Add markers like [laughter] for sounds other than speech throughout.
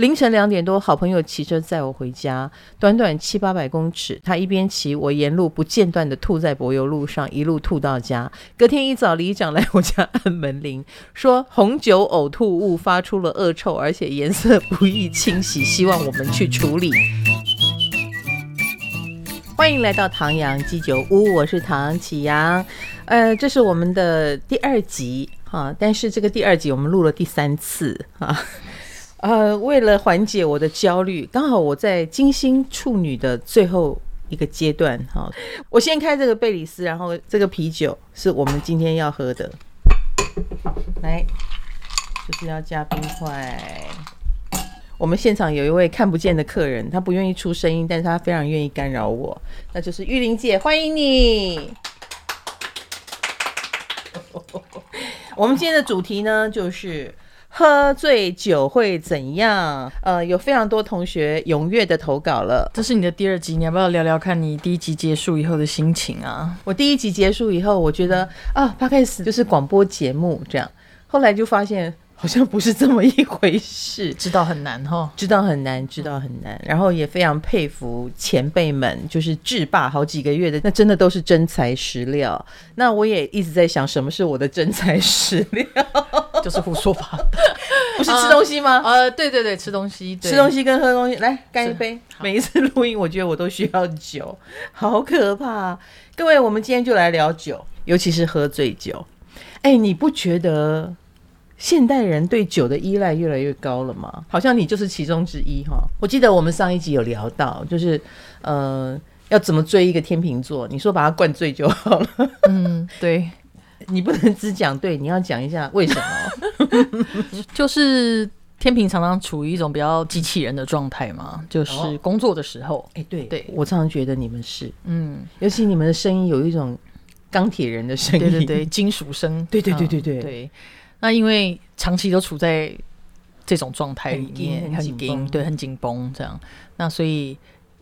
凌晨两点多，好朋友骑车载我回家，短短七八百公尺，他一边骑，我沿路不间断的吐在柏油路上，一路吐到家。隔天一早，里长来我家按门铃，说红酒呕吐物发出了恶臭，而且颜色不易清洗，希望我们去处理。欢迎来到唐阳鸡酒屋，我是唐启阳。呃，这是我们的第二集哈，但是这个第二集我们录了第三次啊。呃，为了缓解我的焦虑，刚好我在金星处女的最后一个阶段哈，我先开这个贝里斯，然后这个啤酒是我们今天要喝的，来，就是要加冰块。我们现场有一位看不见的客人，他不愿意出声音，但是他非常愿意干扰我，那就是玉玲姐，欢迎你。[laughs] 我们今天的主题呢，就是喝醉酒会怎样？呃，有非常多同学踊跃的投稿了。这是你的第二集，你要不要聊聊看你第一集结束以后的心情啊？我第一集结束以后，我觉得啊，Podcast 就是广播节目这样，后来就发现。好像不是这么一回事，[laughs] 知道很难哈，知道很难，知道很难。然后也非常佩服前辈们，就是制霸好几个月的，那真的都是真材实料。那我也一直在想，什么是我的真材实料？[laughs] 就是胡说八道，[laughs] 不是吃东西吗？呃，呃，对对对，吃东西，吃东西跟喝东西，来干一杯。每一次录音，我觉得我都需要酒，[laughs] 好可怕。各位，我们今天就来聊酒，尤其是喝醉酒。哎，你不觉得？现代人对酒的依赖越来越高了吗？好像你就是其中之一哈。我记得我们上一集有聊到，就是呃，要怎么追一个天秤座？你说把他灌醉就好了。嗯，对，你不能只讲对，你要讲一下为什么。[laughs] 就是天平常常处于一种比较机器人的状态嘛，就是工作的时候。哎、哦，对对，我常常觉得你们是，嗯，尤其你们的声音有一种钢铁人的声音，对对对，金属声，对对对对对、嗯、对。那因为长期都处在这种状态里面，很紧，对，很紧绷这样。那所以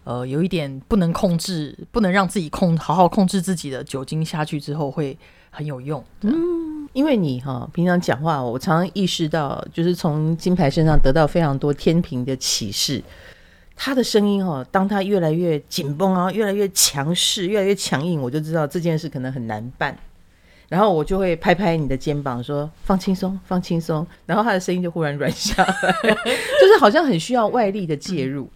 呃，有一点不能控制，不能让自己控好好控制自己的酒精下去之后会很有用。嗯，因为你哈平常讲话，我常常意识到，就是从金牌身上得到非常多天平的启示。他的声音哈，当他越来越紧绷啊，越来越强势，越来越强硬，我就知道这件事可能很难办。然后我就会拍拍你的肩膀，说放轻松，放轻松。然后他的声音就忽然软下来，[laughs] 就是好像很需要外力的介入，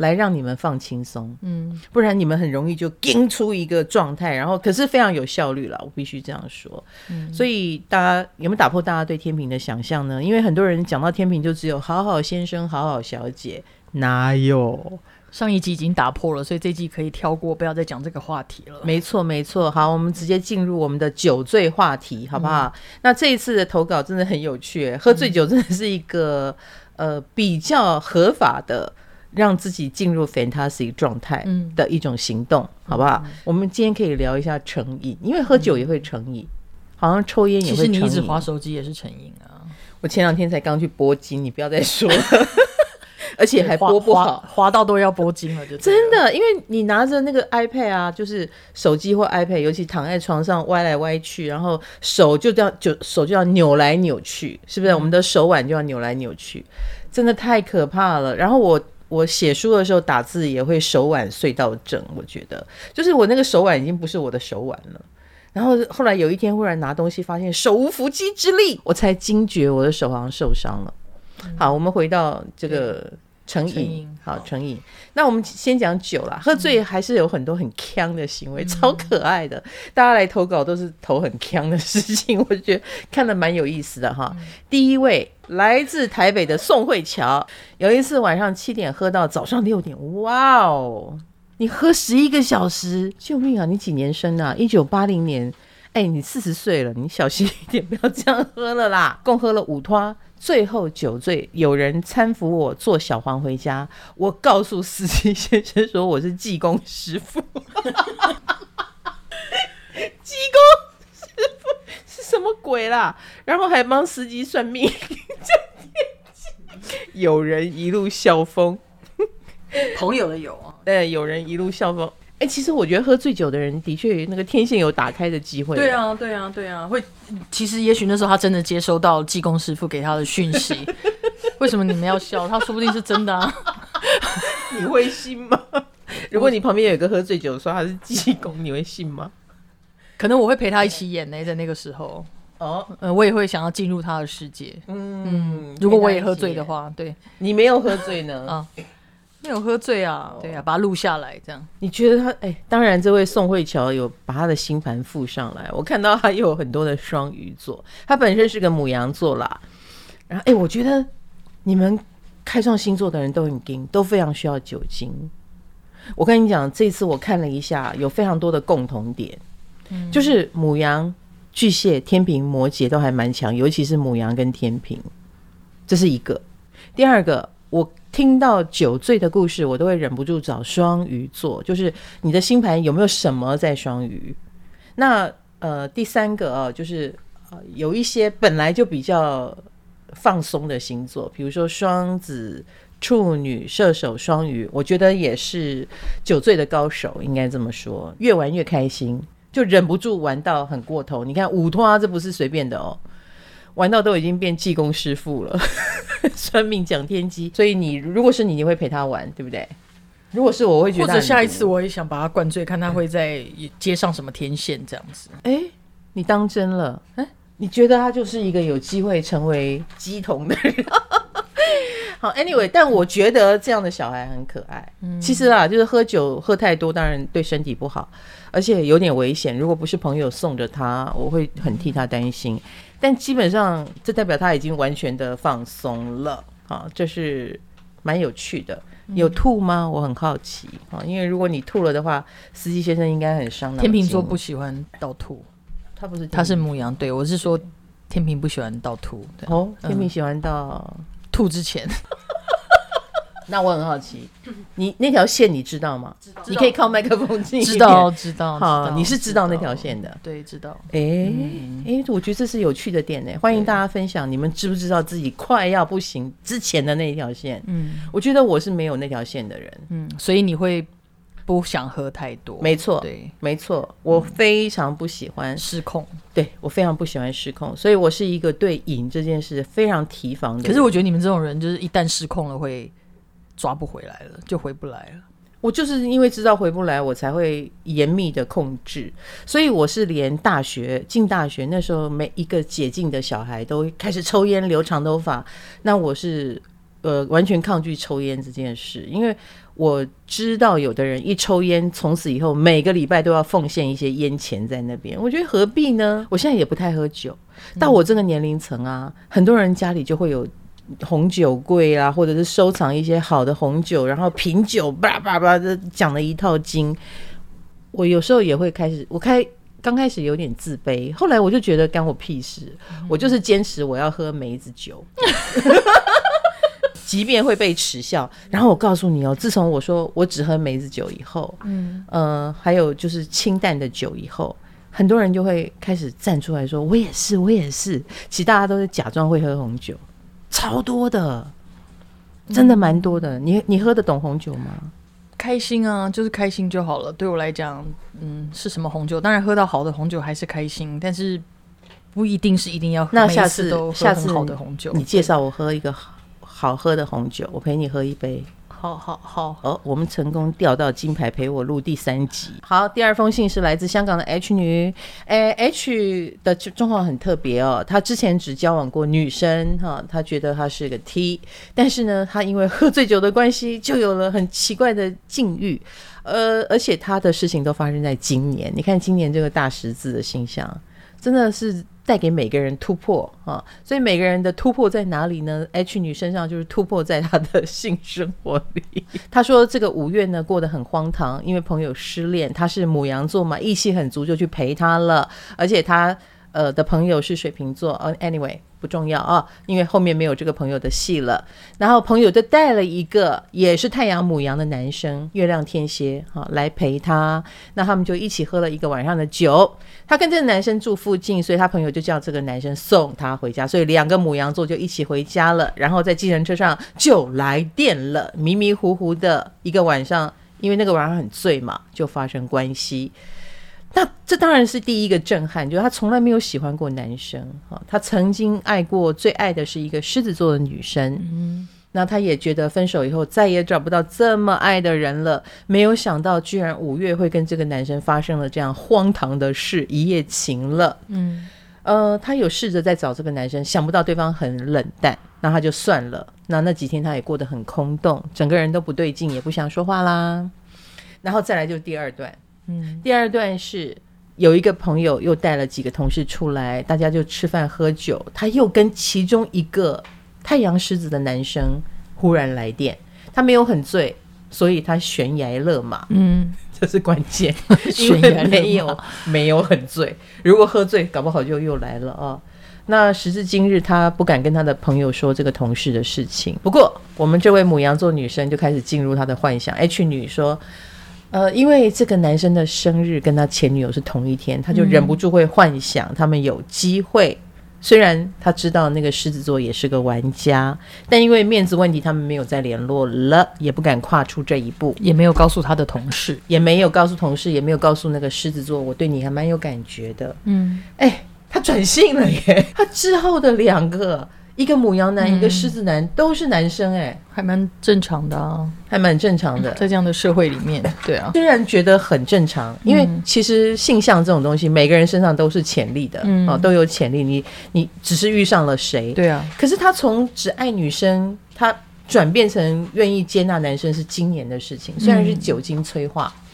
来让你们放轻松。嗯，不然你们很容易就撑出一个状态，然后可是非常有效率了，我必须这样说。嗯，所以大家有没有打破大家对天平的想象呢？因为很多人讲到天平就只有好好先生、好好小姐，哪有？上一集已经打破了，所以这集可以跳过，不要再讲这个话题了。没错，没错。好，我们直接进入我们的酒醉话题，好不好？嗯、那这一次的投稿真的很有趣，喝醉酒真的是一个、嗯、呃比较合法的让自己进入 fantasy 状态的一种行动，嗯、好不好？嗯、我们今天可以聊一下成瘾，因为喝酒也会成瘾，嗯、好像抽烟也会成瘾。其实你一直滑手机也是成瘾啊。我前两天才刚去拨筋，你不要再说了。[laughs] 而且还拨不好，滑到都要拨筋了，就真的，因为你拿着那个 iPad 啊，就是手机或 iPad，尤其躺在床上歪来歪去，然后手就这样就手就要扭来扭去，是不是？嗯、我们的手腕就要扭来扭去，真的太可怕了。然后我我写书的时候打字也会手腕隧道症，我觉得就是我那个手腕已经不是我的手腕了。然后后来有一天忽然拿东西发现手无缚鸡之力，我才惊觉我的手好像受伤了。好，我们回到这个。成瘾，好成瘾。那我们先讲酒啦，喝醉还是有很多很锵的行为，嗯、超可爱的。大家来投稿都是投很锵的事情，我觉得看的蛮有意思的哈。嗯、第一位来自台北的宋慧乔，有一次晚上七点喝到早上六点，哇哦，你喝十一个小时，救命啊！你几年生啊？一九八零年，哎、欸，你四十岁了，你小心一点，不要这样喝了啦。共喝了五拖。最后酒醉，有人搀扶我坐小黄回家。我告诉司机先生说我是济公师傅。[laughs] 济公师傅是什么鬼啦？然后还帮司机算命。[laughs] 有人一路笑疯，[laughs] 朋友的友啊，对，有人一路笑疯。哎、欸，其实我觉得喝醉酒的人的确那个天线有打开的机会。对啊，对啊，对啊，会。其实也许那时候他真的接收到济公师傅给他的讯息，[laughs] 为什么你们要笑？他说不定是真的啊，[laughs] 你会信吗？如果你旁边有一个喝醉酒说他是济公，你会信吗？可能我会陪他一起演呢，在那个时候。哦，呃，我也会想要进入他的世界。嗯，嗯，如果我也喝醉的话，对，你没有喝醉呢？[laughs] 啊，没有喝醉啊，对啊，把它录下来，这样。你觉得他？哎、欸，当然，这位宋慧乔有把他的星盘附上来，我看到他有很多的双鱼座，他本身是个母羊座啦。然后，哎、欸，我觉得你们开创星座的人都很硬，都非常需要酒精。我跟你讲，这次我看了一下，有非常多的共同点，嗯、就是母羊。巨蟹、天平、摩羯都还蛮强，尤其是母羊跟天平，这是一个。第二个，我听到酒醉的故事，我都会忍不住找双鱼座，就是你的星盘有没有什么在双鱼？那呃，第三个啊，就是呃，有一些本来就比较放松的星座，比如说双子、处女、射手、双鱼，我觉得也是酒醉的高手，应该这么说，越玩越开心。就忍不住玩到很过头，你看五拖啊，这不是随便的哦，玩到都已经变济公师傅了，[laughs] 算命讲天机。所以你如果是你，你会陪他玩，对不对？如果是我，我会觉得，或者下一次我也想把他灌醉，看他会在街上什么天线这样子。哎、欸，你当真了？哎、欸，你觉得他就是一个有机会成为鸡童的人？好，Anyway，但我觉得这样的小孩很可爱。嗯，其实啊，就是喝酒喝太多，当然对身体不好，而且有点危险。如果不是朋友送着他，我会很替他担心。但基本上，这代表他已经完全的放松了。好，这是蛮有趣的。有吐吗？我很好奇。啊，因为如果你吐了的话，司机先生应该很伤脑。天秤座不喜欢倒吐，他不是，他是牧羊。对，我是说，天平不喜欢倒吐。哦，天平喜欢倒。吐之前，[laughs] 那我很好奇，你那条线你知道吗？知道，你可以靠麦克风近一点。知道，知道。好，你是知道那条线的。对，知道。哎哎、嗯欸，我觉得这是有趣的点呢。欢迎大家分享，你们知不知道自己快要不行之前的那一条线？嗯，我觉得我是没有那条线的人。嗯，所以你会。不想喝太多，没错，对，没错，我非常不喜欢失控，对，我非常不喜欢失控，所以我是一个对瘾这件事非常提防的。可是我觉得你们这种人，就是一旦失控了，会抓不回来了，就回不来了。我就是因为知道回不来，我才会严密的控制。所以我是连大学进大学那时候，每一个解禁的小孩都开始抽烟、留长头发，那我是呃完全抗拒抽烟这件事，因为。我知道有的人一抽烟，从此以后每个礼拜都要奉献一些烟钱在那边。我觉得何必呢？我现在也不太喝酒，到我这个年龄层啊，很多人家里就会有红酒柜啊，或者是收藏一些好的红酒，然后品酒叭叭叭的讲了一套经。我有时候也会开始，我开刚开始有点自卑，后来我就觉得干我屁事，我就是坚持我要喝梅子酒。[laughs] 即便会被耻笑，然后我告诉你哦，自从我说我只喝梅子酒以后，嗯，呃，还有就是清淡的酒以后，很多人就会开始站出来说，我也是，我也是。其实大家都是假装会喝红酒，超多的，真的蛮多的。你你喝得懂红酒吗？开心啊，就是开心就好了。对我来讲，嗯，是什么红酒？当然喝到好的红酒还是开心，但是不一定是一定要喝。那下次都下次好的红酒，你介绍我喝一个好。喝的红酒，我陪你喝一杯。好好好，哦，我们成功钓到金牌，陪我录第三集。好，第二封信是来自香港的 H 女，哎，H 的状况很特别哦，她之前只交往过女生哈，她觉得她是个 T，但是呢，她因为喝醉酒的关系，就有了很奇怪的境遇，呃，而且她的事情都发生在今年。你看今年这个大十字的星象，真的是。带给每个人突破啊，所以每个人的突破在哪里呢？H 女身上就是突破在她的性生活里。[laughs] 她说这个五月呢过得很荒唐，因为朋友失恋，她是母羊座嘛，义气很足，就去陪她了，而且她呃的朋友是水瓶座。，anyway。不重要啊，因为后面没有这个朋友的戏了。然后朋友就带了一个也是太阳母羊的男生，月亮天蝎，哈，来陪他。那他们就一起喝了一个晚上的酒。他跟这个男生住附近，所以他朋友就叫这个男生送他回家。所以两个母羊座就一起回家了。然后在计程车上就来电了，迷迷糊糊的一个晚上，因为那个晚上很醉嘛，就发生关系。那这当然是第一个震撼，就是他从来没有喜欢过男生哈，他曾经爱过，最爱的是一个狮子座的女生。嗯，那他也觉得分手以后再也找不到这么爱的人了，没有想到居然五月会跟这个男生发生了这样荒唐的事，一夜情了。嗯，呃，他有试着在找这个男生，想不到对方很冷淡，那他就算了。那那几天他也过得很空洞，整个人都不对劲，也不想说话啦。然后再来就是第二段。嗯，第二段是有一个朋友又带了几个同事出来，大家就吃饭喝酒。他又跟其中一个太阳狮子的男生忽然来电，他没有很醉，所以他悬崖勒马。嗯，这是关键，[laughs] [laughs] 悬崖没有没有很醉。如果喝醉，搞不好就又来了啊、哦。那时至今日，他不敢跟他的朋友说这个同事的事情。不过，我们这位母羊座女生就开始进入她的幻想。H 女说。呃，因为这个男生的生日跟他前女友是同一天，他就忍不住会幻想他们有机会。嗯、虽然他知道那个狮子座也是个玩家，但因为面子问题，他们没有再联络了，也不敢跨出这一步，也没有告诉他的同事，也没有告诉同事，也没有告诉那个狮子座，我对你还蛮有感觉的。嗯，哎，他转性了耶！他之后的两个。一个母羊男，嗯、一个狮子男，都是男生，欸，哎，还蛮正常的啊，还蛮正常的，在这样的社会里面，[laughs] 对啊，虽然觉得很正常，因为其实性向这种东西，每个人身上都是潜力的，嗯，哦，都有潜力，你你只是遇上了谁，对啊，可是他从只爱女生，他转变成愿意接纳男生是今年的事情，虽然是酒精催化。嗯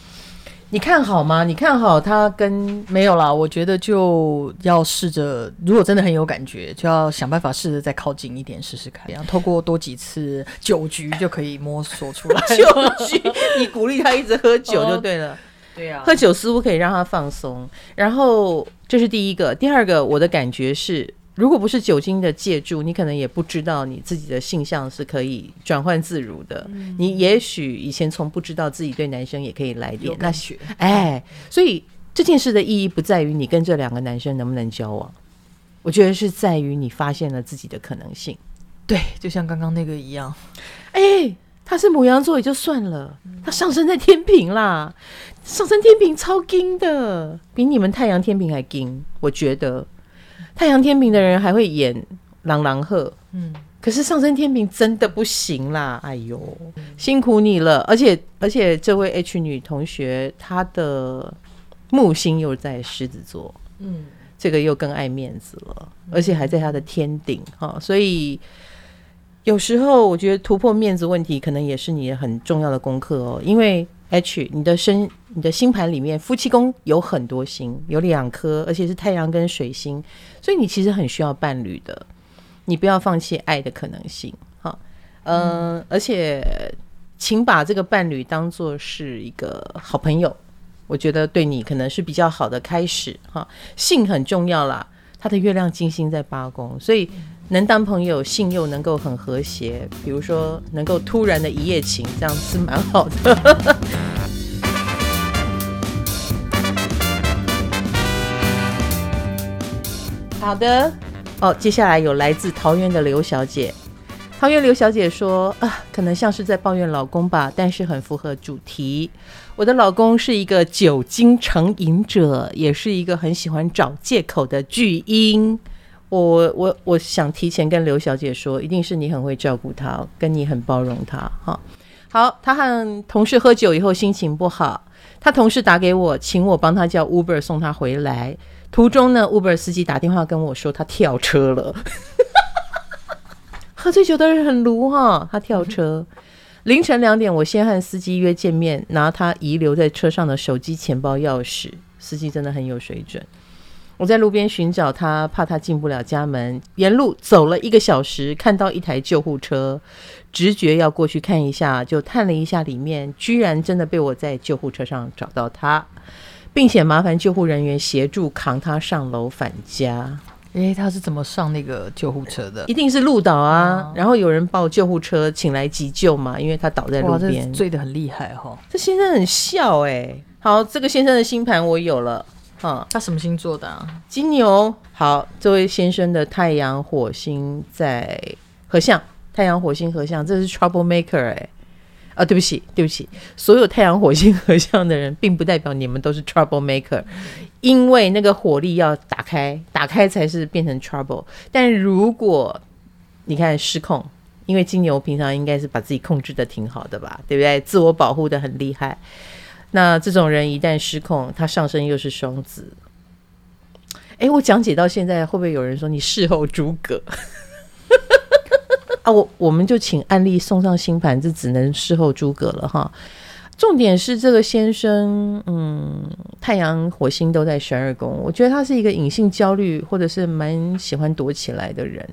你看好吗？你看好他跟没有啦？我觉得就要试着，如果真的很有感觉，就要想办法试着再靠近一点试试看。[laughs] 然后透过多几次酒局就可以摸索出来。酒局，你鼓励他一直喝酒就对了。对啊，喝酒似乎可以让他放松。然后这是第一个，第二个，我的感觉是。如果不是酒精的借助，你可能也不知道你自己的性向是可以转换自如的。嗯、你也许以前从不知道自己对男生也可以来电，那学哎，所以这件事的意义不在于你跟这两个男生能不能交往，我觉得是在于你发现了自己的可能性。对，就像刚刚那个一样，哎，他是母羊座也就算了，他上升在天平啦，上升天平超金的，比你们太阳天平还金，我觉得。太阳天平的人还会演狼狼鹤，嗯，可是上升天平真的不行啦，哎呦，辛苦你了。而且而且，这位 H 女同学她的木星又在狮子座，嗯，这个又更爱面子了，而且还在她的天顶哈，所以有时候我觉得突破面子问题，可能也是你很重要的功课哦，因为。H，你的身你的星盘里面夫妻宫有很多星，有两颗，而且是太阳跟水星，所以你其实很需要伴侣的，你不要放弃爱的可能性，哈，嗯，而且请把这个伴侣当作是一个好朋友，我觉得对你可能是比较好的开始，哈，性很重要啦，他的月亮金星在八宫，所以。能当朋友，性又能够很和谐，比如说能够突然的一夜情，这样子蛮好的。[laughs] 好的，哦，接下来有来自桃园的刘小姐。桃园刘小姐说：“啊，可能像是在抱怨老公吧，但是很符合主题。我的老公是一个酒精成瘾者，也是一个很喜欢找借口的巨婴。”我我我想提前跟刘小姐说，一定是你很会照顾她，跟你很包容她。哈，好，她和同事喝酒以后心情不好，她同事打给我，请我帮她叫 Uber 送她回来。途中呢，Uber 司机打电话跟我说他跳车了。[laughs] 喝醉酒的人很卢哈，他跳车。凌晨两点，我先和司机约见面，拿他遗留在车上的手机、钱包、钥匙。司机真的很有水准。我在路边寻找他，怕他进不了家门。沿路走了一个小时，看到一台救护车，直觉要过去看一下，就探了一下里面，居然真的被我在救护车上找到他，并且麻烦救护人员协助扛他上楼返家。诶，他是怎么上那个救护车的？一定是路倒啊！然后有人报救护车，请来急救嘛，因为他倒在路边，醉得很厉害哈、哦。这先生很笑诶。好，这个先生的星盘我有了。嗯，他什么星座的啊？金牛。好，这位先生的太阳火星在合相，太阳火星合相，这是 trouble maker 哎、欸。啊，对不起，对不起，所有太阳火星合相的人，并不代表你们都是 trouble maker，因为那个火力要打开，打开才是变成 trouble。但如果你看失控，因为金牛平常应该是把自己控制的挺好的吧，对不对？自我保护的很厉害。那这种人一旦失控，他上升又是双子。哎，我讲解到现在，会不会有人说你事后诸葛？[laughs] 啊，我我们就请案例送上星盘，这只能事后诸葛了哈。重点是这个先生，嗯，太阳、火星都在十二宫，我觉得他是一个隐性焦虑，或者是蛮喜欢躲起来的人。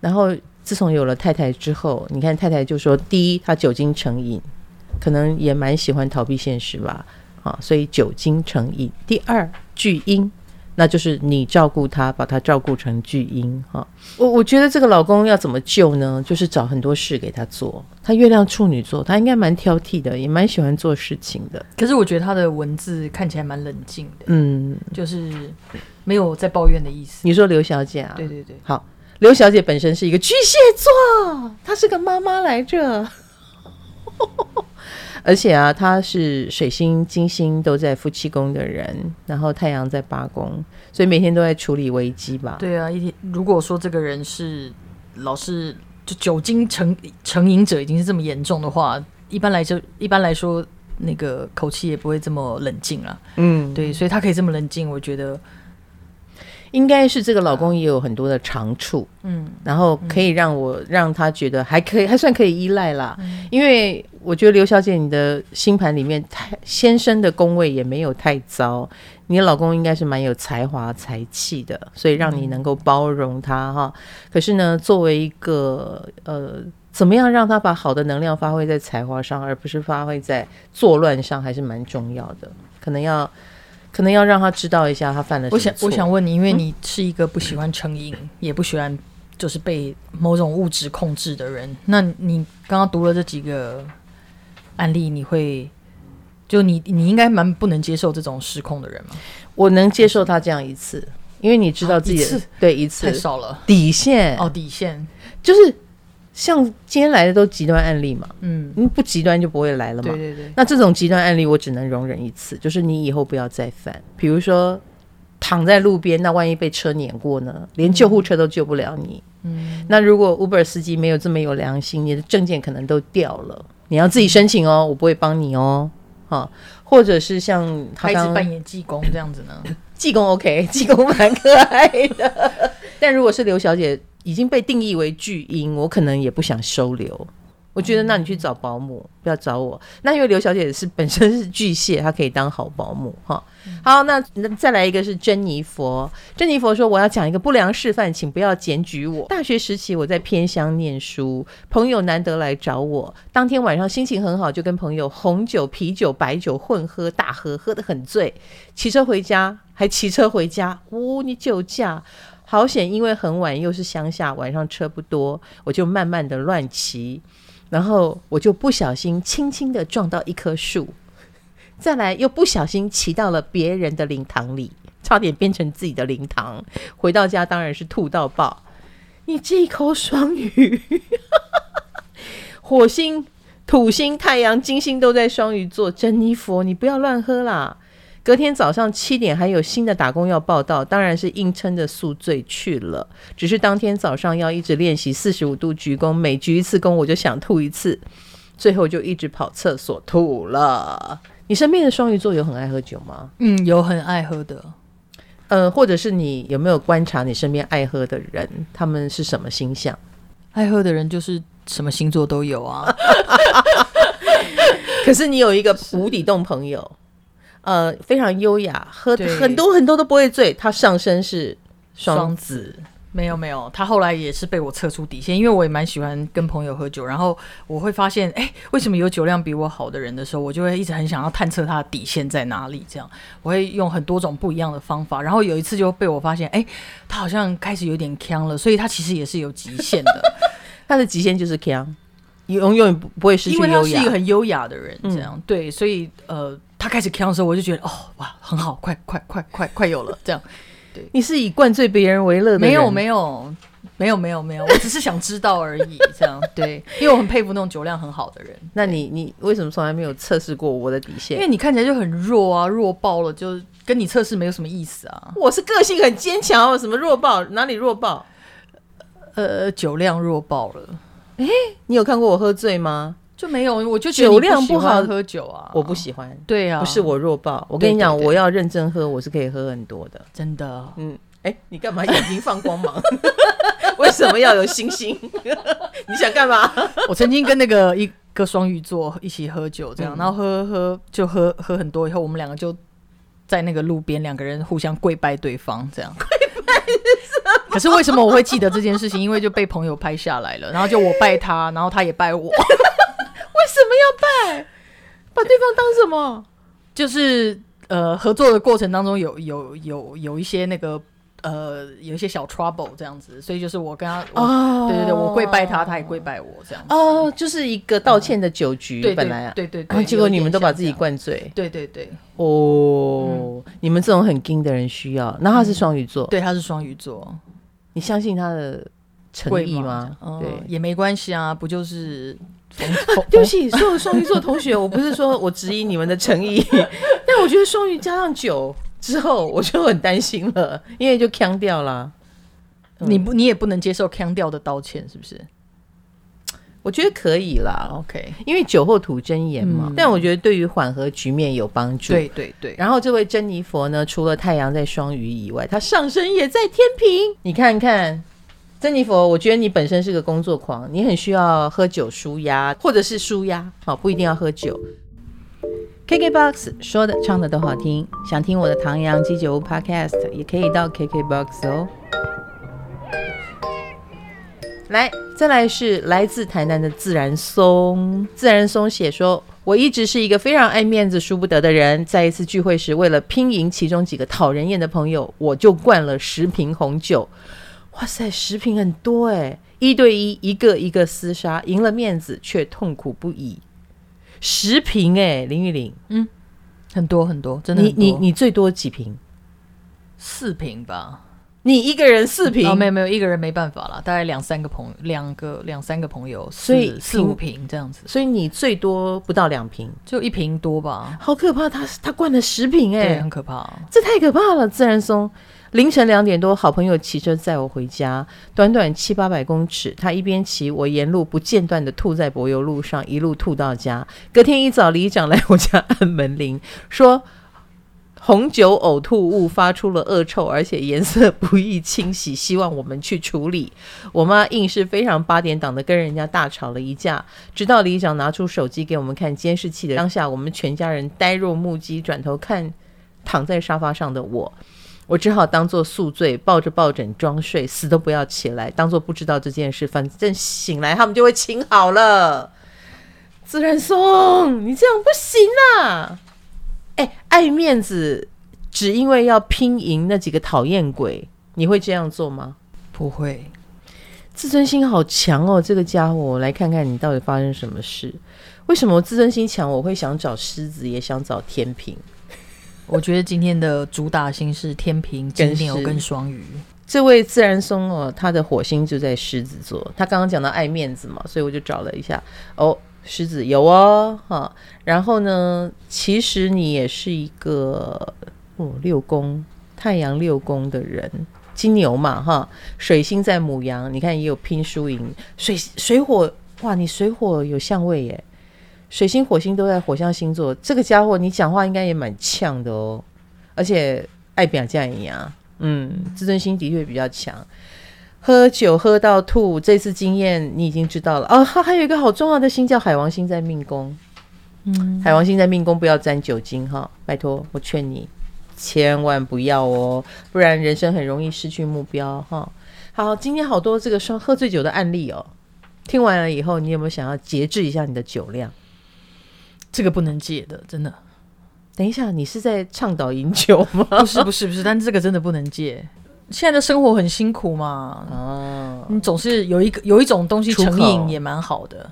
然后自从有了太太之后，你看太太就说，第一，他酒精成瘾，可能也蛮喜欢逃避现实吧，啊，所以酒精成瘾。第二，巨婴。那就是你照顾他，把他照顾成巨婴哈。我我觉得这个老公要怎么救呢？就是找很多事给他做。他月亮处女座，他应该蛮挑剔的，也蛮喜欢做事情的。可是我觉得他的文字看起来蛮冷静的，嗯，就是没有在抱怨的意思。你说刘小姐啊？对对对，好，刘小姐本身是一个巨蟹座，她是个妈妈来着。而且啊，他是水星、金星都在夫妻宫的人，然后太阳在八宫，所以每天都在处理危机吧？对啊，一天如果说这个人是老是就酒精成成瘾者，已经是这么严重的话，一般来说，一般来说，那个口气也不会这么冷静了。嗯，对，所以他可以这么冷静，我觉得。应该是这个老公也有很多的长处，嗯，然后可以让我让他觉得还可以，还算可以依赖啦。嗯，因为我觉得刘小姐你的星盘里面太先生的宫位也没有太糟，你的老公应该是蛮有才华才气的，所以让你能够包容他哈。可是呢，作为一个呃，怎么样让他把好的能量发挥在才华上，而不是发挥在作乱上，还是蛮重要的，可能要。可能要让他知道一下他犯了什么。我想，我想问你，因为你是一个不喜欢成瘾，嗯、也不喜欢就是被某种物质控制的人。那你刚刚读了这几个案例，你会就你你应该蛮不能接受这种失控的人吗？我能接受他这样一次，因为你知道自己的、啊、一次对一次太少了底线哦，底线就是。像今天来的都极端案例嘛，嗯，不极端就不会来了嘛。对对对。那这种极端案例我只能容忍一次，就是你以后不要再犯。比如说躺在路边，那万一被车碾过呢？连救护车都救不了你。嗯。那如果 Uber 司机没有这么有良心，你的证件可能都掉了，你要自己申请哦，我不会帮你哦。好，或者是像他刚刚扮演济公这样子呢？[laughs] 济公 OK，济公蛮可爱的。[laughs] 但如果是刘小姐。已经被定义为巨婴，我可能也不想收留。我觉得，那你去找保姆，不要找我。那因为刘小姐是本身是巨蟹，她可以当好保姆哈。好，那再来一个是珍妮佛。珍妮佛说：“我要讲一个不良示范，请不要检举我。大学时期我在偏乡念书，朋友难得来找我，当天晚上心情很好，就跟朋友红酒、啤酒、白酒混喝大喝，喝得很醉，骑车回家，还骑车回家。呜、你酒驾。”好险，因为很晚，又是乡下，晚上车不多，我就慢慢的乱骑，然后我就不小心轻轻的撞到一棵树，[laughs] 再来又不小心骑到了别人的灵堂里，差点变成自己的灵堂。回到家当然是吐到爆。你这一口双鱼，[laughs] 火星、土星、太阳、金星都在双鱼座，珍妮佛，你不要乱喝啦。隔天早上七点还有新的打工要报道，当然是硬撑着宿醉去了。只是当天早上要一直练习四十五度鞠躬，每鞠一次躬我就想吐一次，最后就一直跑厕所吐了。你身边的双鱼座有很爱喝酒吗？嗯，有很爱喝的。呃，或者是你有没有观察你身边爱喝的人，他们是什么星象？爱喝的人就是什么星座都有啊。可是你有一个无底洞朋友。呃，非常优雅，喝很多很多都不会醉。他上身是双子，没有没有，他后来也是被我测出底线，因为我也蛮喜欢跟朋友喝酒，然后我会发现，哎，为什么有酒量比我好的人的时候，我就会一直很想要探测他的底线在哪里。这样，我会用很多种不一样的方法，然后有一次就被我发现，哎，他好像开始有点呛了，所以他其实也是有极限的，[laughs] 他的极限就是锵，永远不不会失去优雅，因为他是一个很优雅的人，这样、嗯、对，所以呃。他开始锵的时候，我就觉得哦哇，很好，快快快快快有了，这样。对，你是以灌醉别人为乐的？没有没有，没有没有没有，我只是想知道而已。这样 [laughs] 对，因为我很佩服那种酒量很好的人。那你你为什么从来没有测试过我的底线？因为你看起来就很弱啊，弱爆了，就跟你测试没有什么意思啊。我是个性很坚强哦，什么弱爆？哪里弱爆？呃，酒量弱爆了。哎，你有看过我喝醉吗？就没有，我就觉得酒量不好喝酒啊，我不喜欢。对啊，不是我弱爆，我跟你讲，我要认真喝，我是可以喝很多的，真的。嗯，哎，你干嘛眼睛放光芒？[laughs] 为什么要有星星？[laughs] 你想干嘛？[laughs] 我曾经跟那个一个双鱼座一起喝酒，这样，然后喝喝就喝喝很多，以后我们两个就在那个路边，两个人互相跪拜对方，这样。跪拜？可是为什么我会记得这件事情？因为就被朋友拍下来了，然后就我拜他，然后他也拜我。为什么要拜？把对方当什么？就是呃，合作的过程当中有有有有一些那个呃，有一些小 trouble 这样子，所以就是我跟他，哦，对对对，我跪拜他，他也跪拜我这样子。哦，就是一个道歉的酒局，对本来啊，对对对，结果你们都把自己灌醉，对对对。哦，你们这种很硬的人需要。那他是双鱼座，对，他是双鱼座，你相信他的诚意吗？对，也没关系啊，不就是。啊、对不起，所有双鱼座同学，我不是说我质疑你们的诚意，[laughs] 但我觉得双鱼加上酒之后，我就很担心了，因为就呛掉了。嗯、你不，你也不能接受腔掉的道歉，是不是？我觉得可以啦，OK，因为酒后吐真言嘛。嗯、但我觉得对于缓和局面有帮助。对对对。然后这位珍妮佛呢，除了太阳在双鱼以外，他上升也在天平。你看看。珍妮佛，我觉得你本身是个工作狂，你很需要喝酒舒压，或者是舒压，好，不一定要喝酒。KKBOX 说的唱的都好听，想听我的唐扬鸡酒屋 Podcast 也可以到 KKBOX 哦。来，再来是来自台南的自然松，自然松写说，我一直是一个非常爱面子、输不得的人，在一次聚会时，为了拼赢其中几个讨人厌的朋友，我就灌了十瓶红酒。哇塞，十瓶很多哎，一对一，一个一个厮杀，赢了面子却痛苦不已。十瓶哎，林玉玲，嗯，很多很多，真的。你你你最多几瓶？四瓶吧。你一个人四瓶？哦，没有没有，一个人没办法了，大概两三个朋友，两个两三个朋友，所以四五瓶这样子。所以你最多不到两瓶，就一瓶多吧。好可怕，他他灌了十瓶哎，对，很可怕，这太可怕了。自然松。凌晨两点多，好朋友骑车载我回家，短短七八百公尺，他一边骑，我沿路不间断地吐在柏油路上，一路吐到家。隔天一早，里长来 [laughs] 我家按门铃，说红酒呕吐物发出了恶臭，而且颜色不易清洗，希望我们去处理。我妈硬是非常八点档的跟人家大吵了一架，直到里长拿出手机给我们看监视器的当下，我们全家人呆若木鸡，转头看躺在沙发上的我。我只好当做宿醉，抱着抱枕装睡，死都不要起来，当做不知道这件事。反正醒来他们就会亲好了。自然松，你这样不行啊！哎，爱面子，只因为要拼赢那几个讨厌鬼，你会这样做吗？不会。自尊心好强哦，这个家伙。来看看你到底发生什么事？为什么我自尊心强？我会想找狮子，也想找天平。我觉得今天的主打星是天平、金牛跟双鱼。这位自然松哦，他的火星就在狮子座。他刚刚讲到爱面子嘛，所以我就找了一下哦，狮子有哦哈。然后呢，其实你也是一个哦六宫太阳六宫的人，金牛嘛哈，水星在母羊，你看也有拼输赢。水水火哇，你水火有相位耶。水星、火星都在火象星座，这个家伙你讲话应该也蛮呛的哦，而且爱表现一样，嗯，自尊心的确比较强。喝酒喝到吐，这次经验你已经知道了哦。他还有一个好重要的星叫海王星在命宫，嗯，海王星在命宫不要沾酒精哈，拜托我劝你千万不要哦，不然人生很容易失去目标哈。好，今天好多这个双喝醉酒的案例哦，听完了以后，你有没有想要节制一下你的酒量？这个不能戒的，真的。等一下，你是在倡导饮酒吗？[laughs] 不是，不是，不是。但这个真的不能戒。现在的生活很辛苦嘛。哦。你总是有一个有一种东西成瘾也蛮好的。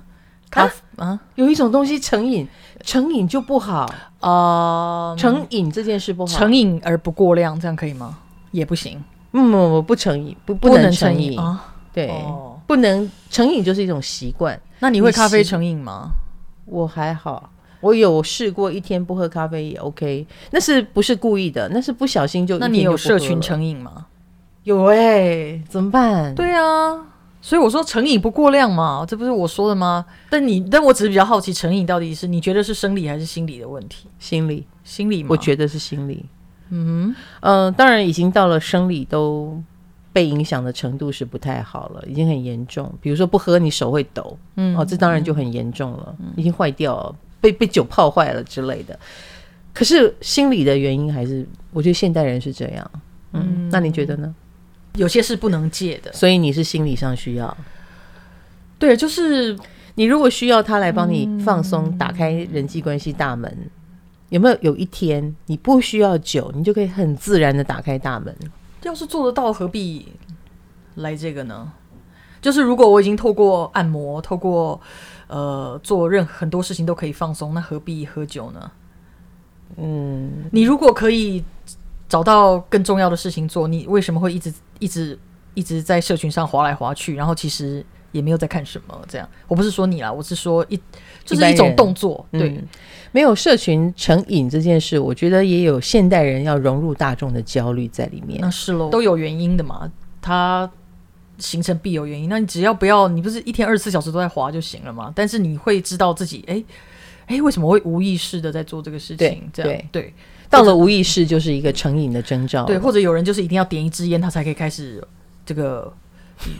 咖啊，有一种东西成瘾，成瘾就不好啊。成瘾这件事不好。成瘾而不过量，这样可以吗？也不行。嗯，我不成瘾，不不能成瘾啊。对，哦、不能成瘾就是一种习惯。那你会咖啡成瘾吗？我还好，我有试过一天不喝咖啡也 OK，那是不是故意的？那是不小心就，就。那你有社群成瘾吗？有哎、欸，怎么办？对啊，所以我说成瘾不过量嘛，这不是我说的吗？但你，但我只是比较好奇，成瘾到底是你觉得是生理还是心理的问题？心理，心理吗？我觉得是心理。嗯哼，嗯、呃，当然已经到了生理都被影响的程度是不太好了，已经很严重。比如说不喝，你手会抖，嗯，哦，这当然就很严重了，嗯、已经坏掉了，被被酒泡坏了之类的。可是心理的原因还是，我觉得现代人是这样。嗯，嗯那你觉得呢？有些是不能戒的，所以你是心理上需要。对，就是你如果需要他来帮你放松，嗯、打开人际关系大门，有没有有一天你不需要酒，你就可以很自然的打开大门？要是做得到，何必来这个呢？就是如果我已经透过按摩，透过呃做任很多事情都可以放松，那何必喝酒呢？嗯，你如果可以。找到更重要的事情做，你为什么会一直一直一直在社群上划来划去？然后其实也没有在看什么，这样。我不是说你啦，我是说一就是一种动作。对、嗯，没有社群成瘾这件事，我觉得也有现代人要融入大众的焦虑在里面。那是喽，都有原因的嘛，它形成必有原因。那你只要不要，你不是一天二十四小时都在滑就行了嘛？但是你会知道自己，哎哎，为什么会无意识的在做这个事情？对这样对。对到了无意识就是一个成瘾的征兆，对，或者有人就是一定要点一支烟，他才可以开始这个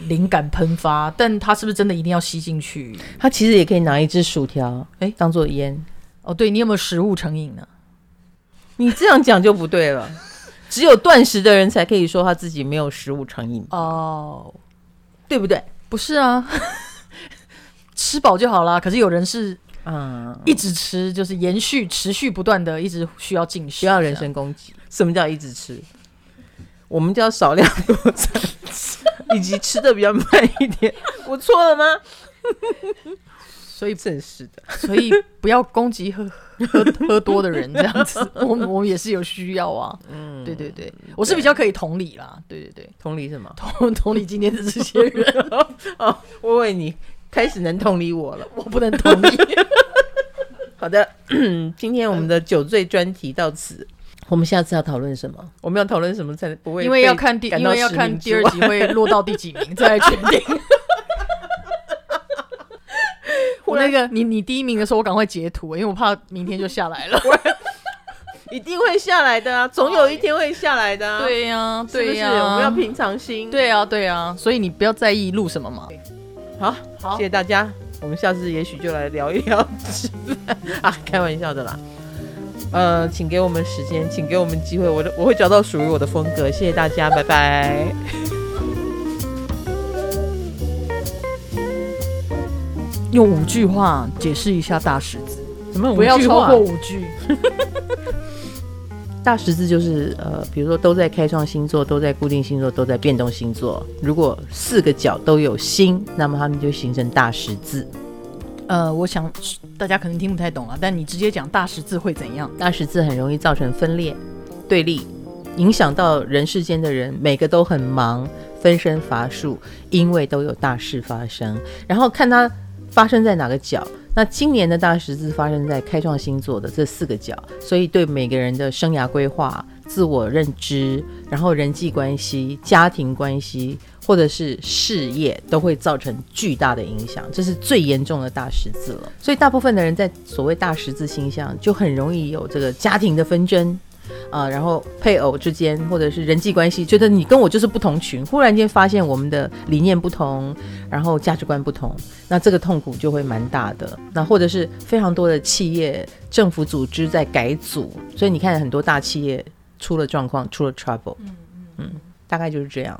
灵感喷发，[laughs] 但他是不是真的一定要吸进去？他其实也可以拿一支薯条，哎，当做烟。哦，对，你有没有食物成瘾呢？你这样讲就不对了，只有断食的人才可以说他自己没有食物成瘾哦，对不对？不是啊，[laughs] 吃饱就好啦。可是有人是。嗯，一直吃就是延续、持续不断的，一直需要进食，需要人身攻击。什么叫一直吃？我们叫少量多餐，[laughs] 以及吃的比较慢一点。我错了吗？所以正是的，[laughs] 所以不要攻击喝 [laughs] 喝喝多的人这样子。[laughs] 我我们也是有需要啊。嗯，对对对，我是比较可以同理啦。对对对，同理什么？同同理今天的这些人。哦，我为你。开始能同理我了，我不能同理。好的，[coughs] 今天我们的酒醉专题到此，我们下次要讨论什么？我们要讨论什么才不会？因为要看第，因为要看第二集会落到第几名，再来决定。我那个，你你第一名的时候，我赶快截图，因为我怕明天就下来了。[laughs] 一定会下来的啊，[laughs] 总有一天会下来的啊。对呀，对呀，我们要平常心。对啊，对啊，所以你不要在意录什么嘛。好，好，谢谢大家。我们下次也许就来聊一聊吃饭 [laughs] 啊，开玩笑的啦。呃，请给我们时间，请给我们机会，我我会找到属于我的风格。谢谢大家，拜拜。用五句话解释一下大十字，什么？不要超过五句。[laughs] 大十字就是呃，比如说都在开创星座，都在固定星座，都在变动星座。如果四个角都有星，那么它们就形成大十字。呃，我想大家可能听不太懂啊，但你直接讲大十字会怎样？大十字很容易造成分裂、对立，影响到人世间的人，每个都很忙，分身乏术，因为都有大事发生。然后看它发生在哪个角。那今年的大十字发生在开创星座的这四个角，所以对每个人的生涯规划、自我认知，然后人际关系、家庭关系，或者是事业，都会造成巨大的影响。这是最严重的大十字了。所以大部分的人在所谓大十字星象，就很容易有这个家庭的纷争。啊，然后配偶之间或者是人际关系，觉得你跟我就是不同群，忽然间发现我们的理念不同，然后价值观不同，那这个痛苦就会蛮大的。那或者是非常多的企业、政府组织在改组，所以你看很多大企业出了状况，出了 trouble，嗯嗯，大概就是这样。